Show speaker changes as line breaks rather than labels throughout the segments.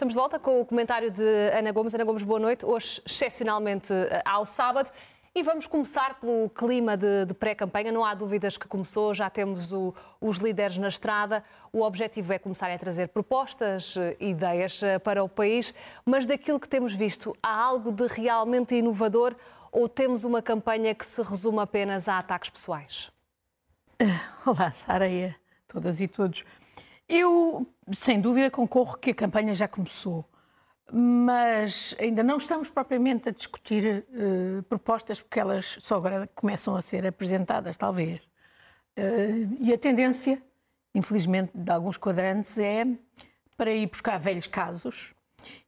Estamos de volta com o comentário de Ana Gomes. Ana Gomes, boa noite. Hoje, excepcionalmente, eh, ao sábado. E vamos começar pelo clima de, de pré-campanha. Não há dúvidas que começou, já temos o, os líderes na estrada. O objetivo é começar a trazer propostas, eh, ideias eh, para o país, mas daquilo que temos visto, há algo de realmente inovador ou temos uma campanha que se resume apenas a ataques pessoais?
Olá, Sara e a todas e todos. Eu, sem dúvida, concorro que a campanha já começou, mas ainda não estamos propriamente a discutir uh, propostas, porque elas só agora começam a ser apresentadas, talvez. Uh, e a tendência, infelizmente, de alguns quadrantes é para ir buscar velhos casos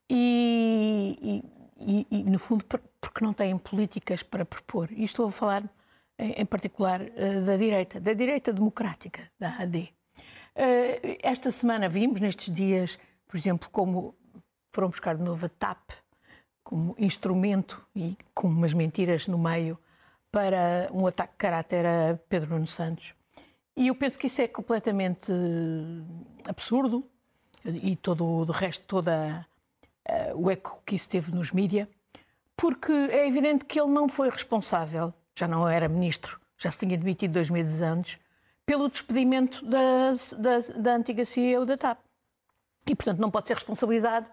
e, e, e, no fundo, porque não têm políticas para propor. E estou a falar, em, particular, uh, da direita, da direita democrática, da AD. Eh, esta semana vimos, nestes dias, por exemplo, como foram buscar de novo a TAP como instrumento e com umas mentiras no meio para um ataque de caráter a Pedro Nuno Santos. E eu penso que isso é completamente absurdo e todo o resto, toda uh, o eco que isso teve nos mídias, porque é evidente que ele não foi responsável, já não era ministro, já se tinha demitido dois meses antes, pelo despedimento da, da, da antiga CEO da TAP. E, portanto, não pode ser responsabilizado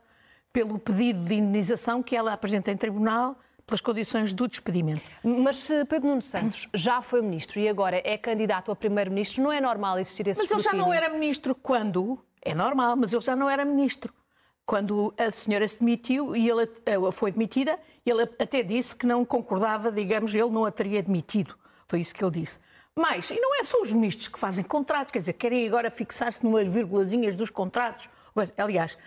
pelo pedido de indenização que ela apresenta em tribunal pelas condições do despedimento.
Mas se Pedro Nuno Santos já foi ministro e agora é candidato a primeiro-ministro, não é normal existir esse
Mas ele já não era ministro quando... É normal, mas ele já não era ministro. Quando a senhora se demitiu e ele eh, foi demitida, ele até disse que não concordava, digamos, ele não a teria demitido. Foi isso que ele disse. Mas, e não é só os ministros que fazem contratos, quer dizer, querem agora fixar-se numas vírgulazinhas dos contratos. Aliás,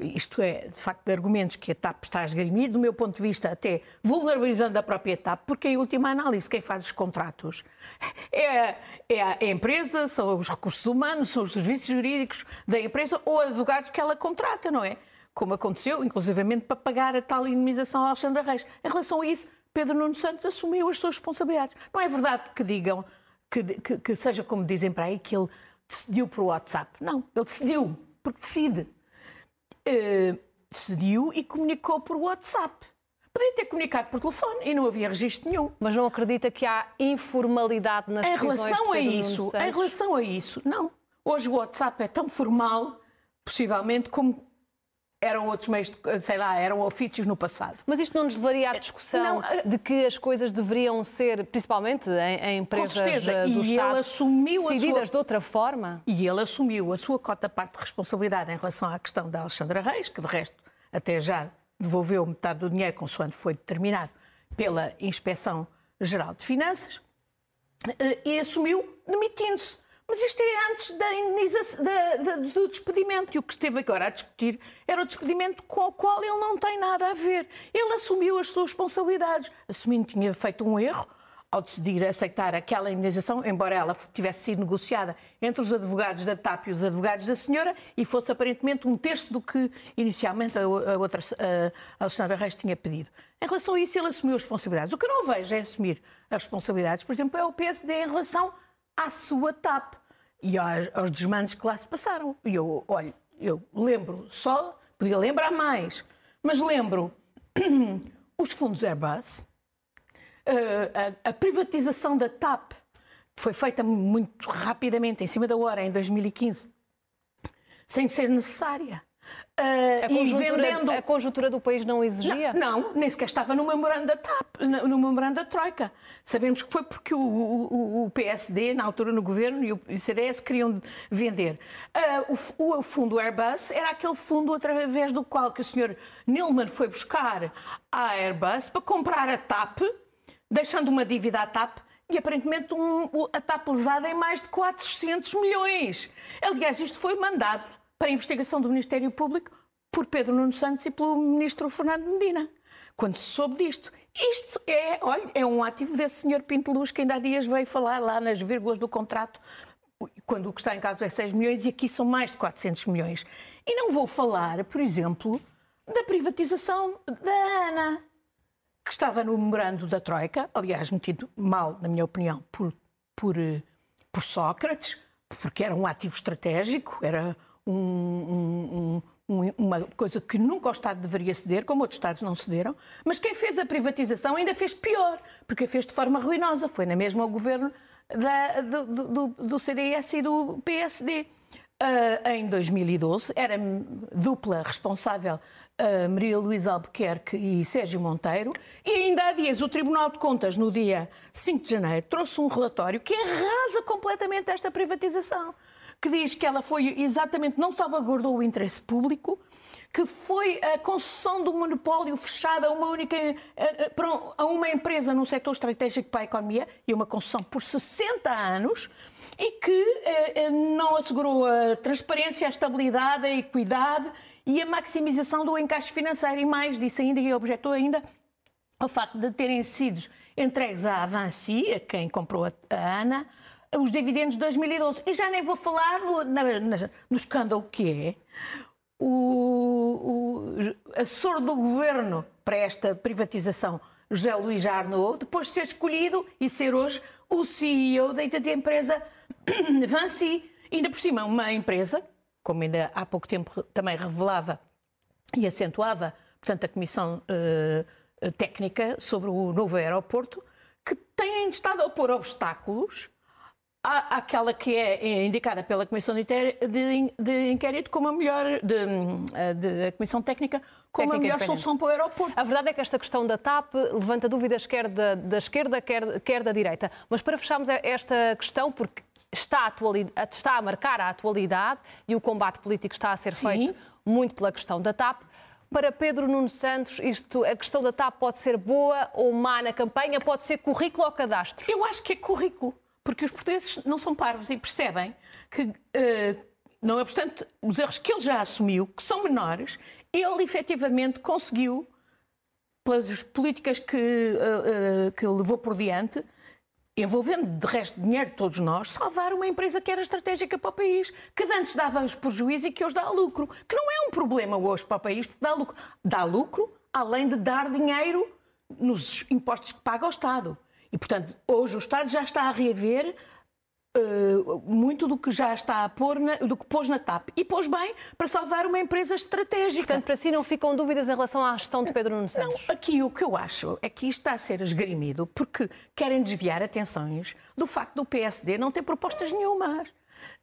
isto é, de facto, de argumentos que a TAP está a esgrimir, do meu ponto de vista, até vulnerabilizando a própria TAP, porque, em última análise, quem faz os contratos é, é a empresa, são os recursos humanos, são os serviços jurídicos da empresa ou advogados que ela contrata, não é? Como aconteceu, inclusivamente, para pagar a tal indemnização a Alexandra Reis. Em relação a isso, Pedro Nuno Santos assumiu as suas responsabilidades. Não é verdade que digam que, que, que, seja como dizem para aí, que ele decidiu por WhatsApp. Não, ele decidiu, porque decide. Uh, decidiu e comunicou por WhatsApp. Podia ter comunicado por telefone e não havia registro nenhum.
Mas não acredita que há informalidade nas
em relação a isso, Em relação a isso, não. Hoje o WhatsApp é tão formal, possivelmente, como eram outros meios, de, sei lá, eram ofícios no passado.
Mas isto não nos levaria à discussão não, eh, de que as coisas deveriam ser, principalmente em, em empresas eh, do e Estado, decididas sua... de outra forma?
E ele assumiu a sua cota parte de responsabilidade em relação à questão da Alexandra Reis, que de resto até já devolveu metade do dinheiro, consoante foi determinado pela Inspeção Geral de Finanças, eh, e assumiu demitindo-se. Mas isto é antes da indenização, da, da, do despedimento. E o que esteve agora a discutir era o despedimento com o qual ele não tem nada a ver. Ele assumiu as suas responsabilidades, assumindo que tinha feito um erro ao decidir aceitar aquela indenização, embora ela tivesse sido negociada entre os advogados da TAP e os advogados da senhora, e fosse aparentemente um terço do que inicialmente a, outra a Reis tinha pedido. Em relação a isso, ele assumiu as responsabilidades. O que eu não vejo é assumir as responsabilidades, por exemplo, é o PSD em relação à sua TAP e aos, aos desmandos que lá se passaram. E eu, olha, eu lembro só, podia lembrar mais, mas lembro os fundos Airbus, a, a, a privatização da TAP, que foi feita muito rapidamente, em cima da hora, em 2015, sem ser necessária.
Uh, a, conjuntura, vendendo... a conjuntura do país não exigia?
Não, não nem sequer estava no memorando da TAP, no memorando da Troika. Sabemos que foi porque o, o, o, PSD, na altura no governo, e o CDS queriam vender. Uh, o, o, fundo Airbus era aquele fundo através do qual que o senhor Nilman foi buscar a Airbus para comprar a TAP, deixando uma dívida à TAP e aparentemente um, a TAP lesada em mais de 400 milhões. Aliás, isto foi mandado para a investigação do Ministério Público por Pedro Nuno Santos e pelo ministro Fernando Medina. quando se soube disto. Isto é, olha, é um ativo desse senhor Pinto Luz que ainda há dias veio falar lá nas vírgulas do contrato, quando o que está em casa é 6 milhões e aqui são mais de 400 milhões. E não vou falar, por exemplo, da privatização da ANA, que estava no memorando da Troika, aliás, metido mal, na minha opinião, por, por, por Sócrates, porque era um ativo estratégico, era um, um, um, uma coisa que nunca o Estado deveria ceder, como outros Estados não cederam, mas quem fez a privatização ainda fez pior, porque fez de forma ruinosa. Foi na mesma o governo da, do, do, do, CDS e do PSD. Uh, em 2012, era dupla responsável uh, Maria Luísa Albuquerque e Sérgio Monteiro, e ainda há dias o Tribunal de Contas, no dia 5 de janeiro, trouxe um relatório que arrasa completamente esta privatização que diz que ela foi exatamente, não salvaguardou o interesse público, que foi a concessão do monopólio fechado a uma única a uma empresa num setor estratégico para a economia e uma concessão por 60 anos e que eh, não assegurou a transparência, a estabilidade, a equidade e a maximização do encaixe financeiro. E mais disse ainda e objetou ainda ao facto de terem sido entregues à Avanci, a quem comprou a ANA, os dividendos de 2012. E já nem vou falar no, na, na, no escândalo que é o, o assessor do governo para esta privatização, José Luís Arnaud, depois de ser escolhido e ser hoje o CEO da empresa Vinci. Ainda por cima, uma empresa, como ainda há pouco tempo também revelava e acentuava, portanto, a Comissão uh, Técnica sobre o novo aeroporto, que tem estado a opor obstáculos Há aquela que é indicada pela Comissão de, de, de Inquérito como a melhor, de, de a Comissão Técnica, como Técnica a melhor solução para o aeroporto.
A verdade é que esta questão da TAP levanta dúvidas quer da, da esquerda, quer, quer da direita. Mas para fecharmos esta questão, porque está a, está a marcar a atualidade e o combate político está a ser Sim. feito muito pela questão da TAP. Para Pedro Nuno Santos, isto, a questão da TAP pode ser boa ou má na campanha, pode ser currículo ou cadastro?
Eu acho que é currículo porque os portugueses não são parvos e percebem que, uh, não obstante os erros que ele já assumiu, que são menores, ele efetivamente conseguiu, pelas políticas que, uh, uh, que levou por diante, envolvendo de resto dinheiro de todos nós, salvar uma empresa que era estratégica para o país, que antes dava prejuízo e que hoje dá lucro. Que não é um problema hoje para o país, porque dá lucro. Dá lucro além de dar dinheiro nos impostos que paga o Estado. E, portanto, hoje o Estado já está a reaver uh, muito do que já está a pôr, na, do que pôs na TAP. E pôs bem para salvar uma empresa estratégica.
Portanto, para si não ficam dúvidas em relação à gestão de Pedro Nuno Santos?
Não, aqui o que eu acho é que isto está a ser esgrimido porque querem desviar atenções do facto do PSD não ter propostas nenhumas.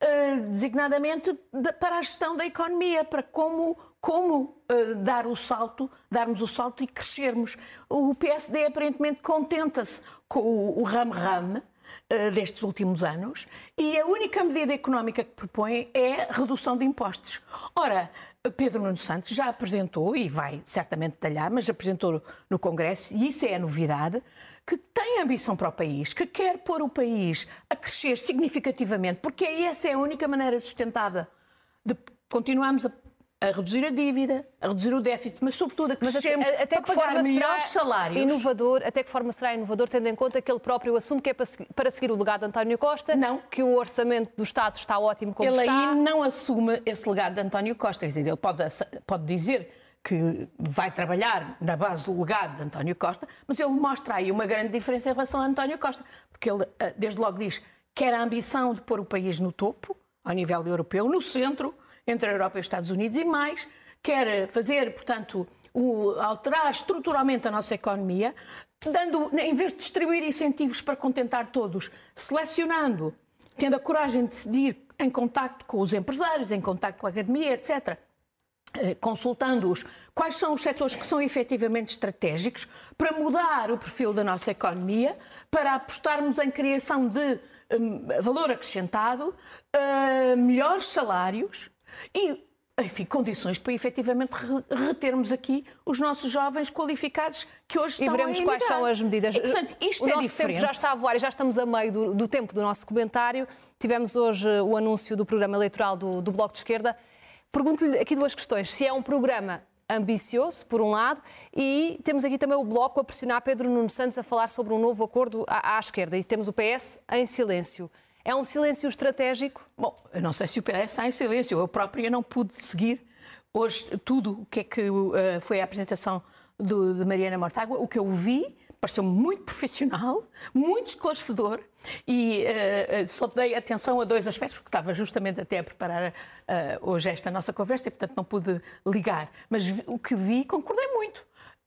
Uh, designadamente de, para a gestão da economia, para como, como uh, dar o salto, darmos o salto e crescermos. O PSD aparentemente contenta-se com o ramo-ramo uh, destes últimos anos e a única medida económica que propõe é redução de impostos. Ora, Pedro Nuno Santos já apresentou, e vai certamente detalhar, mas apresentou no Congresso, e isso é a novidade, que tem ambição para o país, que quer pôr o país a crescer significativamente, porque essa é a única maneira sustentada de continuarmos a a reduzir a dívida, a reduzir o déficit, mas sobretudo a crescermos até, até para pagar melhores salários.
Inovador, até que forma será inovador, tendo em conta que ele próprio assume que é para seguir, para seguir o legado de António Costa,
não.
que o orçamento do Estado está ótimo como
ele
está.
Ele aí não assume esse legado de António Costa, quer dizer, ele pode, pode dizer que vai trabalhar na base do legado de António Costa, mas ele mostra aí uma grande diferença em relação a António Costa, porque ele eh, desde logo diz que quer a ambição de pôr o país no topo, ao nível europeu, no centro, entre a Europa e os Estados Unidos, e mais, quer fazer, portanto, o, alterar estruturalmente a nossa economia, dando, em vez de distribuir incentivos para contentar todos, selecionando, tendo a coragem de decidir em contacto com os empresários, em contacto com a academia, etc., eh, consultando-os quais são os setores que são efetivamente estratégicos para mudar o perfil da nossa economia, para apostarmos em criação de um, valor acrescentado, uh, melhores salários e enfim, condições para efetivamente retermos aqui os nossos jovens qualificados que hoje estão
E veremos quais são as medidas.
E, portanto, isto
o
é
nosso
diferente.
tempo já está a voar e já estamos a meio do, do tempo do nosso comentário. Tivemos hoje o anúncio do programa eleitoral do, do Bloco de Esquerda. Pergunto-lhe aqui duas questões. Se é um programa ambicioso, por um lado, e temos aqui também o Bloco a pressionar Pedro Nuno Santos a falar sobre um novo acordo à, à esquerda, e temos o PS em silêncio. É um silêncio estratégico?
Bom, eu não sei se o PS está em silêncio. Eu própria não pude seguir hoje tudo o que é que uh, foi a apresentação do, de Mariana Mortágua. O que eu vi pareceu muito profissional, muito esclarecedor e uh, só dei atenção a dois aspectos, porque estava justamente até a preparar uh, hoje esta nossa conversa e, portanto, não pude ligar. Mas o que vi, concordei muito.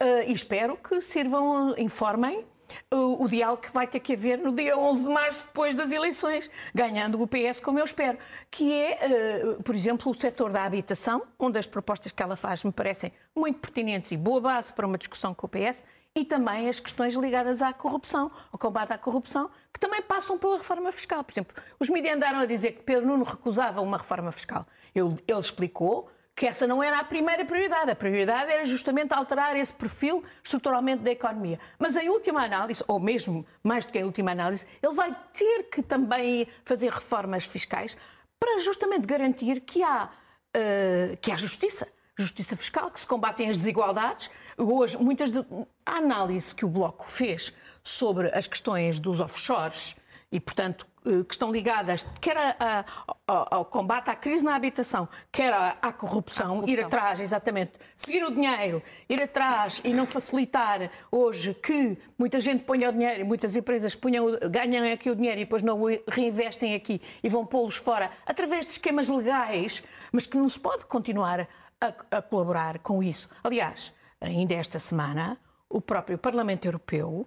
Uh, e espero que sirvam, informem o, diálogo que vai ter que haver no dia 11 de março, depois das eleições, ganhando o PS, como eu espero, que é, uh, por exemplo, o setor da habitação, onde as propostas que ela faz me parecem muito pertinentes e boa base para uma discussão com o PS, e também as questões ligadas à corrupção, ao combate à corrupção, que também passam pela reforma fiscal. Por exemplo, os mídias andaram a dizer que Pedro Nuno recusava uma reforma fiscal. Ele, ele explicou que essa não era a primeira prioridade. A prioridade era justamente alterar esse perfil estruturalmente da economia. Mas em última análise, ou mesmo mais do que em última análise, ele vai ter que também fazer reformas fiscais para justamente garantir que há, uh, que há justiça. Justiça fiscal, que se combatem as desigualdades. Hoje, muitas de... a análise que o Bloco fez sobre as questões dos offshores e, portanto, que estão ligadas quer a, a, ao, ao, combate à crise na habitação, quer à, à corrupção, corrupção, ir atrás, exatamente, seguir o dinheiro, ir atrás e não facilitar hoje que muita gente ponha o dinheiro, muitas empresas ponham, ganham aqui o dinheiro e depois não o reinvestem aqui e vão pô-los fora através de esquemas legais, mas que não se pode continuar a, a colaborar com isso. Aliás, ainda esta semana, o próprio Parlamento Europeu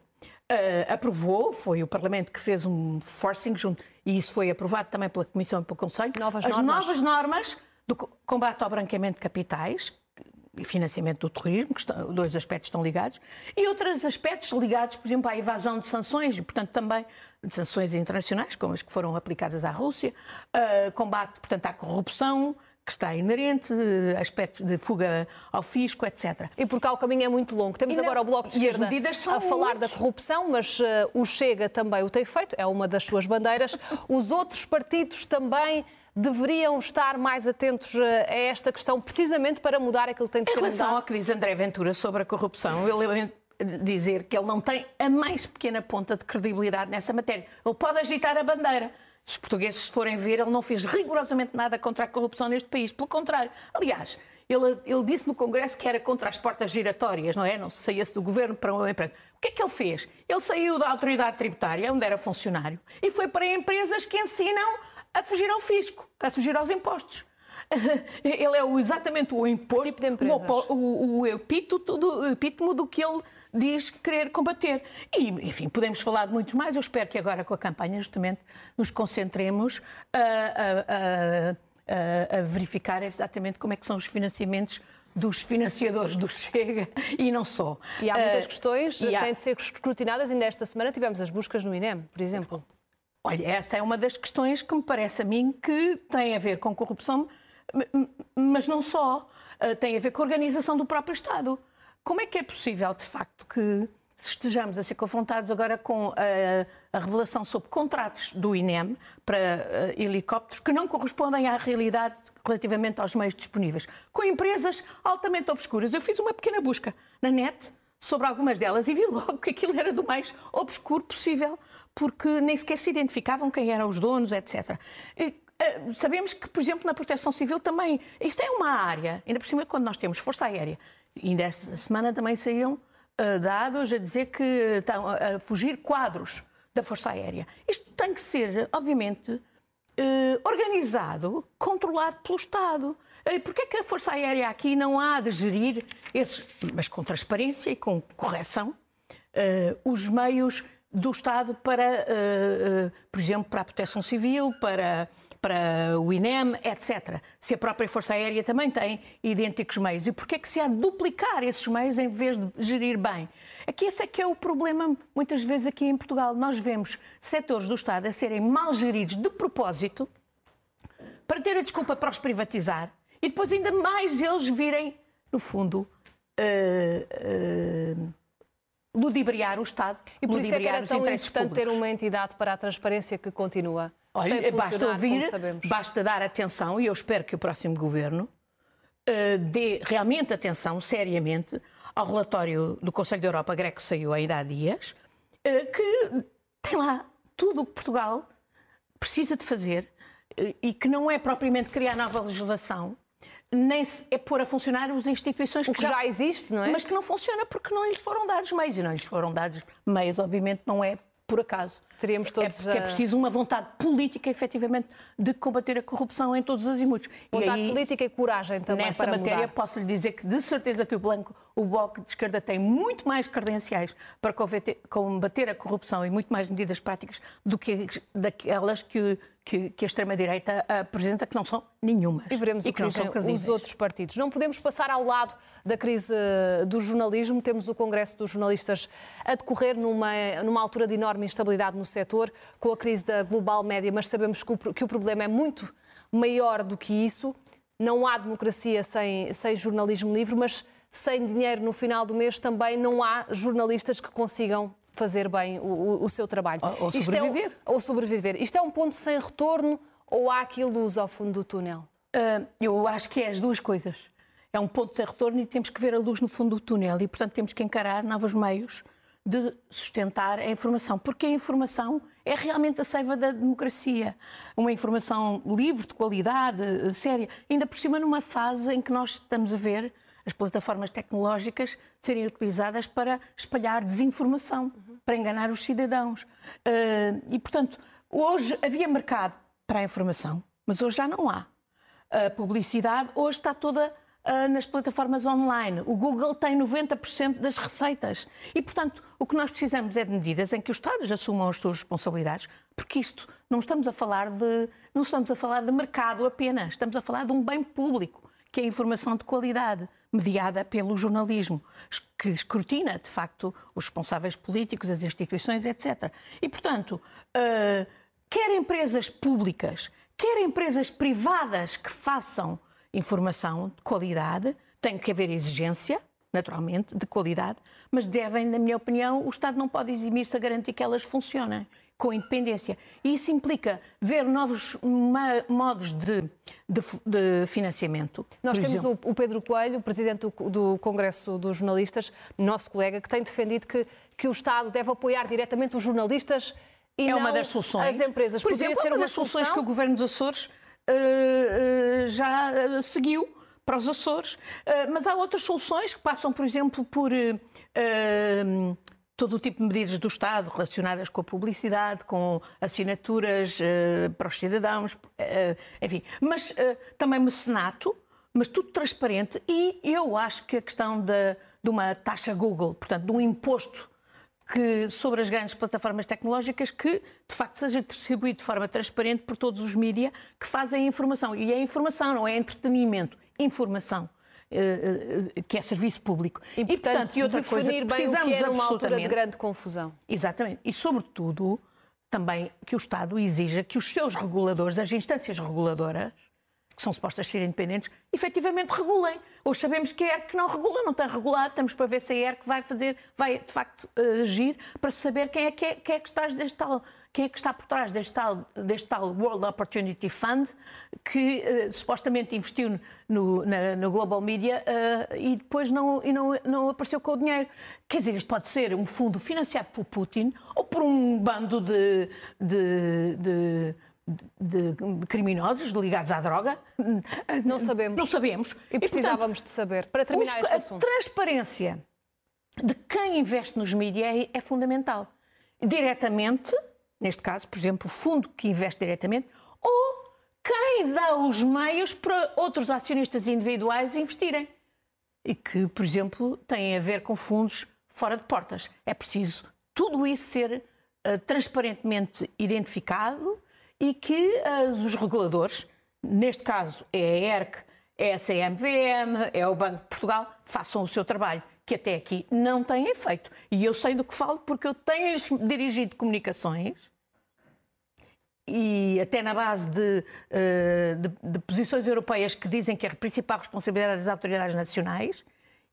uh, aprovou, foi o Parlamento que fez um forcing junto, e isso foi aprovado também pela Comissão e pelo Conselho,
novas
as
normas.
novas normas do combate ao branqueamento de capitais e financiamento do terrorismo, que estão, dois aspectos estão ligados, e outros aspectos ligados, por exemplo, à evasão de sanções, e, portanto, também de sanções internacionais, como as que foram aplicadas à Rússia, uh, combate, portanto, à corrupção, que está inerente, aspectos de fuga ao fisco, etc.
E porque cá o caminho é muito longo. Temos não, agora o Bloco de Esquerda a falar muitos. da corrupção, mas uh, o Chega também o tem feito, é uma das suas bandeiras. Os outros partidos também deveriam estar mais atentos eh, a esta questão, precisamente para mudar aquilo que tem de
em
ser.
Em relação
ao
que diz André Ventura sobre a corrupção, eu lamento dizer que ele não tem a mais pequena ponta de credibilidade nessa matéria. Ele pode agitar a bandeira, os portugueses, se forem ver, ele não fez rigorosamente nada contra a corrupção neste país. Pelo contrário. Aliás, ele, ele disse no Congresso que era contra as portas giratórias, não é? Não se saísse do governo para uma empresa. O que é que ele fez? Ele saiu da autoridade tributária, onde era funcionário, e foi para empresas que ensinam a fugir ao fisco, a fugir aos impostos. Ele é exatamente o imposto,
tipo de empresas?
o, o, o epítomo do que ele diz querer combater. E, enfim, podemos falar de muitos mais. Eu espero que agora, com a campanha, justamente, nos concentremos a, a, a, a verificar exatamente como é que são os financiamentos dos financiadores do Chega e não só.
E há muitas uh, questões que têm de ser escrutinadas. Ainda esta semana tivemos as buscas no INEM, por exemplo.
Olha, essa é uma das questões que me parece a mim que tem a ver com corrupção, mas não só. Uh, tem a ver com a organização do próprio Estado. Como é que é possível, de facto, que estejamos a ser confrontados agora com a, a revelação sobre contratos do INEM para uh, helicópteros que não correspondem à realidade relativamente aos meios disponíveis, com empresas altamente obscuras. Eu fiz uma pequena busca na net sobre algumas delas e vi logo que aquilo era do mais obscuro possível, porque nem sequer se identificavam quem eram os donos, etc. E, sabemos que, por exemplo, na proteção civil também, isto é uma área, ainda por cima quando nós temos Força Aérea, ainda esta semana também saíram uh, dados a dizer que estão a fugir quadros da Força Aérea. Isto tem que ser, obviamente, uh, organizado, controlado pelo Estado. Uh, Porquê é que a Força Aérea aqui não há de gerir, esses, mas com transparência e com correção, os meios do Estado para, por exemplo, para a proteção civil, para para o INEM, etc. Se a própria Força Aérea também tem idênticos meios. E porquê é que se há de duplicar esses meios em vez de gerir bem? Aqui esse é que é o problema, muitas vezes aqui em Portugal. Nós vemos setores do Estado a serem mal geridos de propósito para ter a desculpa para os privatizar e depois ainda mais eles virem, no fundo, uh, uh, ludibriar o Estado.
E por isso é que era tão importante públicos. ter uma entidade para a transparência que continua
Olha, basta ouvir, basta dar atenção e eu espero que o próximo governo uh, dê realmente atenção, seriamente, ao relatório do Conselho da Europa, Greco, que saiu ainda há dias, uh, que tem lá tudo o que Portugal precisa de fazer uh, e que não é propriamente criar nova legislação, nem é pôr a funcionar as instituições
que, que já, já, existe, não é?
Mas que não funciona porque não lhes foram dados meios. E não lhes foram dados meios, obviamente, não é por acaso.
Teríamos é todos
é porque a... é preciso uma vontade política, efetivamente, de combater a corrupção em todos os azimutos.
Vontade aí, política e coragem também
Nessa
para
matéria,
mudar.
posso lhe dizer que, de certeza, que o Blanco, o Bloco de Esquerda tem muito mais credenciais para combater a corrupção e muito mais medidas práticas do que daquelas que que, que a extrema-direita apresenta, que não são nenhumas.
E veremos
e
o que, que dizem os outros partidos. Não podemos passar ao lado da crise eh, do jornalismo. Temos o Congresso dos Jornalistas a decorrer numa, numa altura de enorme instabilidade no setor, com a crise da global média, mas sabemos que o, problema é muito maior do que isso. Não há democracia sem, sem jornalismo livre, mas sem dinheiro no final do mês também não há jornalistas que consigam fazer bem o, o seu trabalho.
Ou, ou sobreviver.
É um, ou sobreviver. Isto é um ponto sem retorno ou há aqui luz ao fundo do túnel?
Uh, eu acho que é as duas coisas. É um ponto sem retorno e temos que ver a luz no fundo do túnel e, portanto, temos que encarar novos meios de sustentar a informação, porque a informação é realmente a seiva da democracia. Uma informação livre, de qualidade, séria, ainda por cima numa fase em que nós estamos a ver as plataformas tecnológicas serem utilizadas para espalhar desinformação, uhum. para enganar os cidadãos. Uh, e, portanto, hoje havia mercado para a informação, mas hoje já não há. A publicidade hoje está toda uh, nas plataformas online. O Google tem 90% das receitas. E, portanto, o que nós precisamos é de medidas em que os Estados assumam as suas responsabilidades, porque isto não estamos a falar de, não estamos a falar de mercado apenas, estamos a falar de um bem público que é a informação de qualidade, mediada pelo jornalismo, que escrutina, de facto, os responsáveis políticos, as instituições, etc. E, portanto, uh, quer empresas públicas, quer empresas privadas que façam informação de qualidade, tem que haver exigência, naturalmente, de qualidade, mas devem, na minha opinião, o Estado não pode eximir-se a garantir que elas funcionem com independência. E isso implica ver novos modos de, de, de financiamento.
Nós temos o, o, Pedro Coelho, presidente do, do, Congresso dos Jornalistas, nosso colega, que tem defendido que, que o Estado deve apoiar diretamente os jornalistas e é
não uma das soluções.
as empresas.
Por exemplo,
ser
uma,
uma
das soluções que o Governo dos Açores já uh, seguiu para os Açores, mas há outras soluções que passam, por exemplo, por todo o tipo de medidas do Estado relacionadas com a publicidade, com assinaturas para os cidadãos, enfim. Mas também mecenato, mas tudo transparente. E eu acho que a questão de, de uma taxa Google, portanto, de um imposto que, sobre as grandes plataformas tecnológicas que, de facto, seja distribuído de forma transparente por todos os mídias que fazem a informação. E é informação, não é entretenimento, informação. Eh, eh, que é serviço público.
E, portanto, e, portanto, e outra coisa, bem precisamos o que é numa altura de grande confusão.
Exatamente. E, sobretudo, também que o Estado exija que os seus reguladores, as instâncias reguladoras, que são supostas ser independentes, efetivamente regulem. Hoje sabemos que a ERC não regula, não tem regulado, estamos para ver se a ERC vai fazer, vai de facto agir para saber quem é que, é, quem é que está deste tal quem é que está por trás deste tal, deste tal World Opportunity Fund que uh, supostamente investiu no, na, no Global Media uh, e depois não, e não, não apareceu com o dinheiro. Quer dizer, isto pode ser um fundo financiado por Putin ou por um bando de, de, de de criminosos ligados à droga?
Não sabemos.
Não sabemos.
E precisávamos e, portanto, de saber. Para terminar este assunto.
A transparência de quem investe nos mídias é, é fundamental. Diretamente, neste caso, por exemplo, o fundo que investe diretamente, ou quem dá os meios para outros acionistas individuais investirem. E que, por exemplo, têm a ver com fundos fora de portas. É preciso tudo isso ser uh, transparentemente identificado e que uh, os reguladores, neste caso é a ERC, é a CMVM, é o Banco de Portugal, façam o seu trabalho que até aqui não têm feito. E eu sei do que falo porque eu tenho-lhes dirigido comunicações e até na base de, eh, de, de, posições europeias que dizem que a principal responsabilidade das autoridades nacionais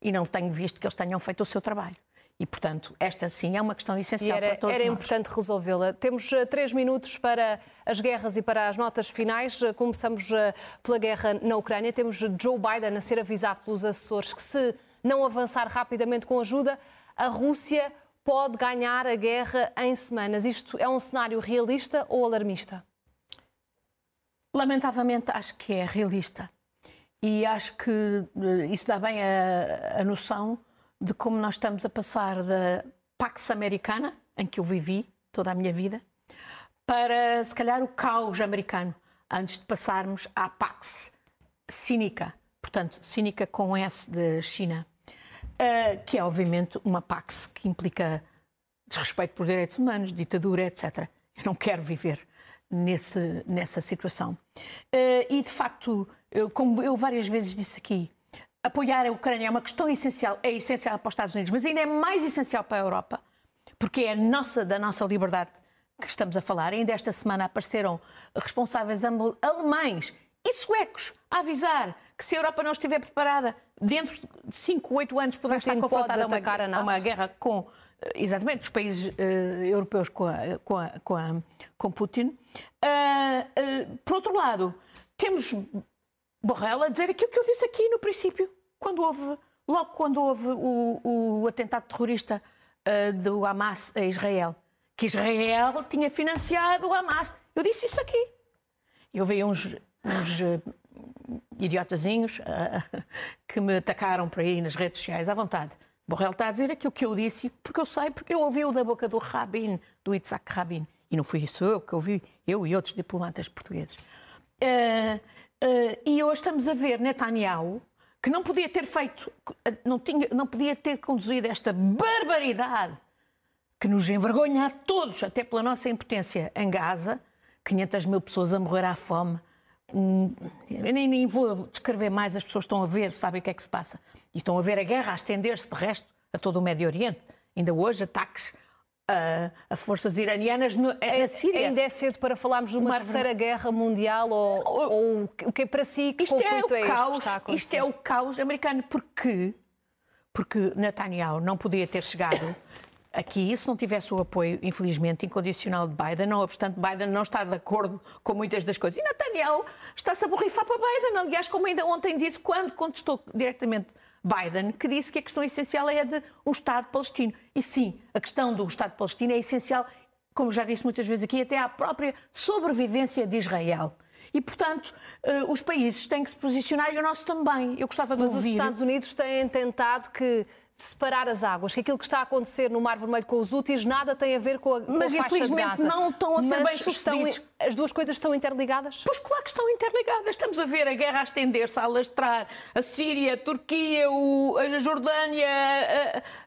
e não tenho visto que eles tenham feito o seu trabalho. E, portanto, esta sim é uma questão essencial
era,
para todos
Era
nós.
importante resolvê-la. Temos uh, três minutos para as guerras e para as notas finais. Uh, começamos uh, pela guerra na Ucrânia. Temos Joe Biden a ser avisado pelos assessores que, se não avançar rapidamente com ajuda, a Rússia pode ganhar a guerra em semanas. Isto é um cenário realista ou alarmista?
Lamentavelmente, acho que é realista. E acho que isso dá bem a, a noção de como nós estamos a passar da Pax Americana, em que eu vivi toda a minha vida, para, se calhar, o caos americano, antes de passarmos à Pax Cínica, portanto, cínica com S de China, uh, que é, obviamente, uma Pax que implica desrespeito por direitos humanos, ditadura, etc. Eu não quero viver nesse, nessa situação. Uh, e, de facto, eu, como eu várias vezes disse aqui, apoiar a Ucrânia é uma questão essencial, é essencial para os Estados Unidos, mas ainda é mais essencial para a Europa, porque é nossa, da nossa liberdade que estamos a falar. Ainda esta semana apareceram responsáveis alemães e suecos a avisar que se a Europa não estiver preparada, dentro de 5, 8 anos poderá estar confrontada a uma, a uma, guerra com, exatamente, os países uh, europeus com, a, com, a, com, a, com Putin. Uh, uh, por outro lado, temos Borrell a dizer aquilo que eu disse aqui no princípio, quando houve, logo quando houve o, o atentado terrorista uh, do Hamas a Israel, que Israel tinha financiado o Hamas. Eu disse isso aqui. Eu vi uns, uns uh, idiotazinhos uh, que me atacaram por aí nas redes sociais à vontade. Borrell está a dizer aquilo que eu disse, porque eu sei, porque eu ouvi o da boca do Rabin, do Itzhak Rabin. E não fui isso eu que ouvi, eu e outros diplomatas portugueses. Uh, Uh, e hoje estamos a ver Netanyahu, que não podia ter feito, não, tinha, não podia ter conduzido esta barbaridade que nos envergonha a todos, até pela nossa impotência em Gaza, 500 mil pessoas a morrer à fome. Hum, eu nem, nem vou descrever mais, as pessoas estão a ver, sabem o que é que se passa. E estão a ver a guerra a estender-se, de resto, a todo o Médio Oriente. Ainda hoje, ataques a, a, forças iranianas no,
é,
na Síria.
Ainda é cedo para falarmos de uma, terceira guerra mundial ou, ou, o que é para si que
isto
conflito
é, o
é
caos, Isto é o caos americano. Porque, porque Netanyahu não podia ter chegado aqui se não tivesse o apoio, infelizmente, incondicional de Biden, não obstante Biden não estar de acordo com muitas das coisas. E Netanyahu está-se a borrifar para Biden. Aliás, como ainda ontem disse, quando contestou diretamente Biden, que disse que a questão essencial é a de um Estado palestino. E sim, a questão do Estado palestino é essencial, como já disse muitas vezes aqui, até à própria sobrevivência de Israel. E, portanto, uh, os países têm que se posicionar e o nosso também. Eu gostava de
Mas
ouvir...
os Estados Unidos têm tentado que separar as águas, que aquilo que está a acontecer no Mar Vermelho com os úteis nada tem a ver com a, com
Mas,
a faixa de Gaza.
não estão a ser
Mas
bem
estão, as duas coisas estão interligadas?
Pois claro que estão interligadas. Estamos a ver a guerra a estender-se, a alastrar a Síria, a Turquia, o, a Jordânia,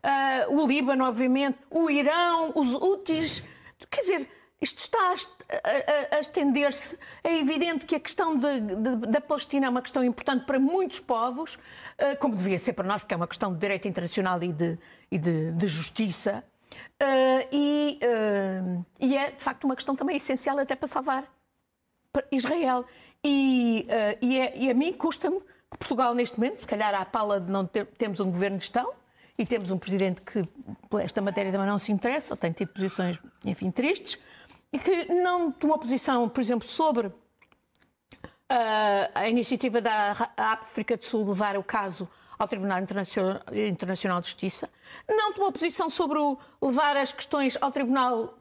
a, a, o Líbano, obviamente, o Irão, os úteis. Quer dizer, isto está a, a, a estender-se. É evidente que a questão de, de, da Palestina é uma questão importante para muitos povos, uh, como devia ser para nós, porque é uma questão de direito internacional e de, e de, justiça. Uh, e, uh, e, é, de facto, uma questão também essencial até para salvar Israel. E, e, é, e a mim custa-me que Portugal, neste momento, se calhar à pala de não ter, termos um governo de Estado, e temos um presidente que, por esta matéria, também não se interessa, ou tem tido posições, enfim, tristes, e que não tomou posição, por exemplo, sobre uh, a iniciativa da África do Sul levar o caso ao Tribunal Internacional de Justiça, não tomou posição sobre levar as questões ao Tribunal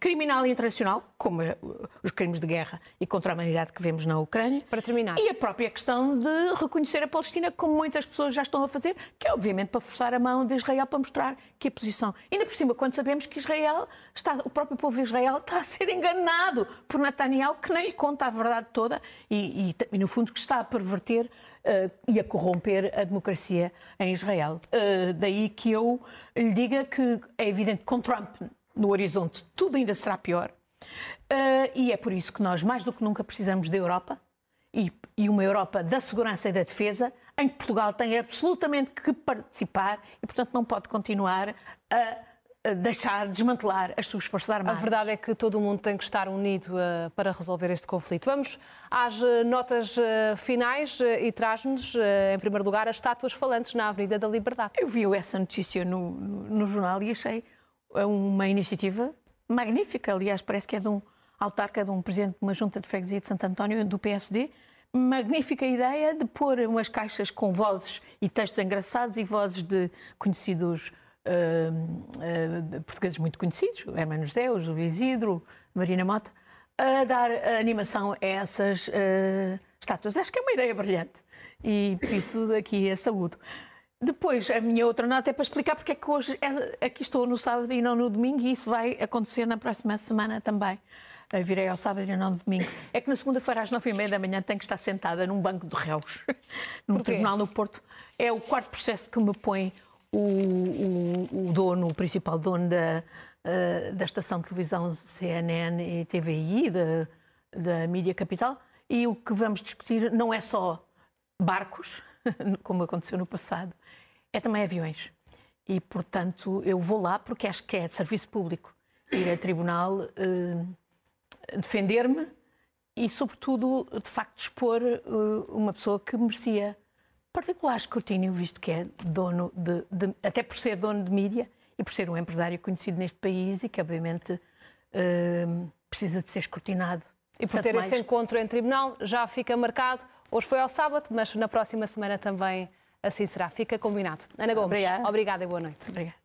criminal internacional, como é, os crimes de guerra e contra a humanidade que vemos na Ucrânia.
Para terminar.
E a própria questão de reconhecer a Palestina, como muitas pessoas já estão a fazer, que é obviamente para forçar a mão de Israel para mostrar que a posição. Ainda por cima, quando sabemos que Israel, está, o próprio povo de Israel está a ser enganado por Netanyahu, que nem lhe conta a verdade toda e, e, e no fundo, que está a perverter Uh, e a corromper a democracia em Israel. Uh, daí que eu lhe diga que é evidente que com Trump no horizonte tudo ainda será pior. Uh, e é por isso que nós, mais do que nunca, precisamos da Europa e, e, uma Europa da segurança e da defesa, em que Portugal tem absolutamente que participar e, portanto, não pode continuar a deixar, desmantelar as suas forças armadas.
A verdade é que todo o mundo tem que estar unido uh, para resolver este conflito. Vamos às uh, notas finais e traz-nos, em primeiro lugar, as estátuas falantes na Avenida da Liberdade.
Eu vi essa notícia no, no, no jornal e achei uma iniciativa magnífica. Aliás, parece que é de um autarca, de um presidente de uma junta de freguesia de Santo António, do PSD. Magnífica ideia de pôr umas caixas com vozes e textos engraçados e vozes de conhecidos uh, uh, portugueses muito conhecidos, Hermano José, o Júlio Isidro, Marina Mota, a dar a animação a essas uh, estátuas. Acho que é uma ideia brilhante e por isso aqui é saúde. Depois, a minha outra nota é para explicar porque é que hoje é, aqui estou no sábado e não no domingo e isso vai acontecer na próxima semana também. Virei ao sábado e não no domingo. É que na segunda-feira, às nove e meia da manhã, tenho que estar sentada num banco de réus, no Tribunal no Porto. É o quarto processo que me põe o, o, o dono, o principal dono da, uh, da estação de televisão CNN e TVI, da, da Mídia Capital, e o que vamos discutir não é só barcos, como aconteceu no passado, é também aviões. E, portanto, eu vou lá porque acho que é de serviço público ir a tribunal uh, defender-me e, sobretudo, de facto, expor uh, uma pessoa que merecia particular escrutínio, visto que é dono de, de, até por ser dono de mídia e por ser um empresário conhecido neste país e que, obviamente, uh, precisa de ser escrutinado.
E por ter mais... esse encontro em tribunal, já fica marcado. Hoje foi ao sábado, mas na próxima semana também assim será. Fica combinado. Ana Gomes, obrigada, obrigada e boa noite.
Obrigada.